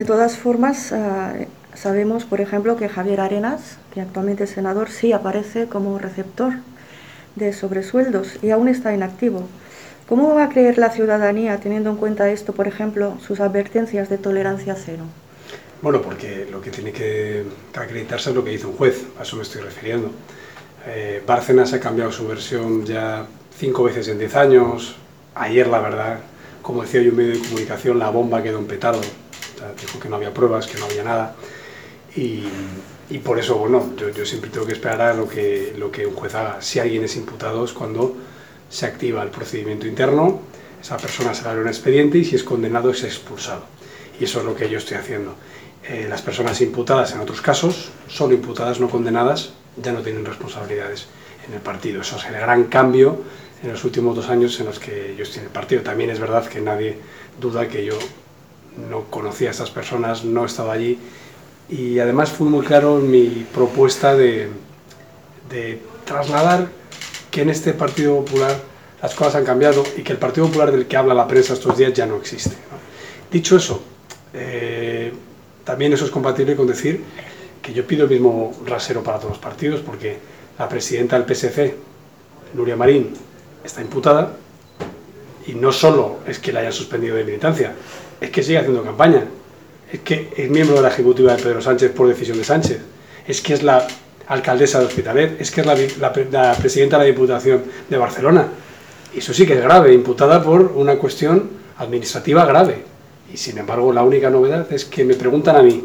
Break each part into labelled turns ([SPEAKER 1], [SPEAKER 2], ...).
[SPEAKER 1] De todas formas, eh, sabemos, por ejemplo, que Javier Arenas, que actualmente es senador, sí aparece como receptor de sobresueldos y aún está inactivo. ¿Cómo va a creer la ciudadanía, teniendo en cuenta esto, por ejemplo, sus advertencias de tolerancia cero?
[SPEAKER 2] Bueno, porque lo que tiene que acreditarse es lo que dice un juez, a eso me estoy refiriendo. Eh, Bárcenas ha cambiado su versión ya cinco veces en diez años. Ayer, la verdad, como decía yo en medio de comunicación, la bomba quedó en petardo dijo que no había pruebas, que no había nada. Y, y por eso, bueno, yo, yo, siempre tengo que esperar a lo que, lo que un juez haga. Si alguien es imputado es cuando se activa el procedimiento interno, esa persona se abre un expediente y si es condenado es expulsado. Y eso es lo que yo estoy haciendo. Eh, las personas imputadas en otros casos, solo imputadas, no condenadas, ya no tienen responsabilidades en el partido. Eso es el gran cambio en los últimos dos años en los que yo estoy en el partido. También es verdad que nadie duda que yo no conocía a estas personas, no estaba allí y además fue muy claro mi propuesta de, trasladar que en este Partido Popular las cosas han cambiado y que el Partido Popular del que habla la prensa estos días ya no existe. Dicho eso, eh, también eso es compatible con decir que yo pido el mismo rasero para todos los partidos porque la presidenta del PSC, Nuria Marín, está imputada y no solo es que la hayan suspendido de militancia, es que sigue haciendo campaña, es que es miembro de la ejecutiva de Pedro Sánchez por decisión de Sánchez, es que es la alcaldesa de Hospitalet, es que es la, la, presidenta de la Diputación de Barcelona. Eso sí que es grave, imputada por una cuestión administrativa grave. Y sin embargo, la única novedad es que me preguntan a mí,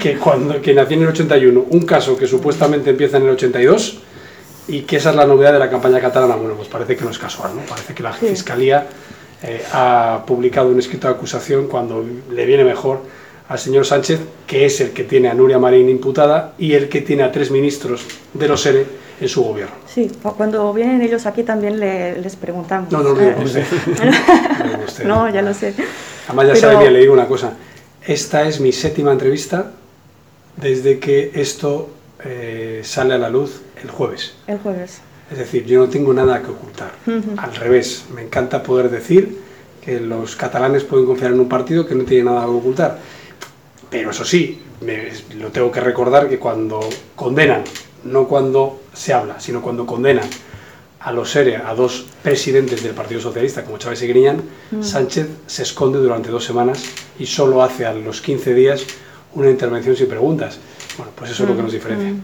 [SPEAKER 2] que cuando que nací en el 81, un caso que supuestamente empieza en el 82 y que esa es la novedad de la campaña catalana, bueno, pues parece que no es casual, ¿no? Parece que la sí. Fiscalía eh, ha publicado un escrito de acusación cuando le viene mejor al señor Sánchez, que es el que tiene a Nuria Marín imputada y el que tiene a tres ministros de los ERE en su gobierno.
[SPEAKER 1] Sí, cuando vienen ellos aquí también le, les preguntamos.
[SPEAKER 2] No, no, no, no, usted.
[SPEAKER 1] no, usted, no, ya lo sé.
[SPEAKER 2] Además ya Pero... sabe bien, le digo una cosa. Esta es mi séptima entrevista desde que esto eh, sale a la luz el jueves.
[SPEAKER 1] El jueves.
[SPEAKER 2] Es decir, yo no tengo nada que ocultar. Uh -huh. Al revés, me encanta poder decir que los catalanes pueden confiar en un partido que no tiene nada que ocultar. Pero eso sí, me, lo tengo que recordar que cuando condenan, no cuando se habla, sino cuando condenan a los SERE, a dos presidentes del Partido Socialista, como Chávez y Griñán, -huh. Sánchez se esconde durante dos semanas y solo hace a los 15 días una intervención sin preguntas. Bueno, pues eso es lo que nos diferencia.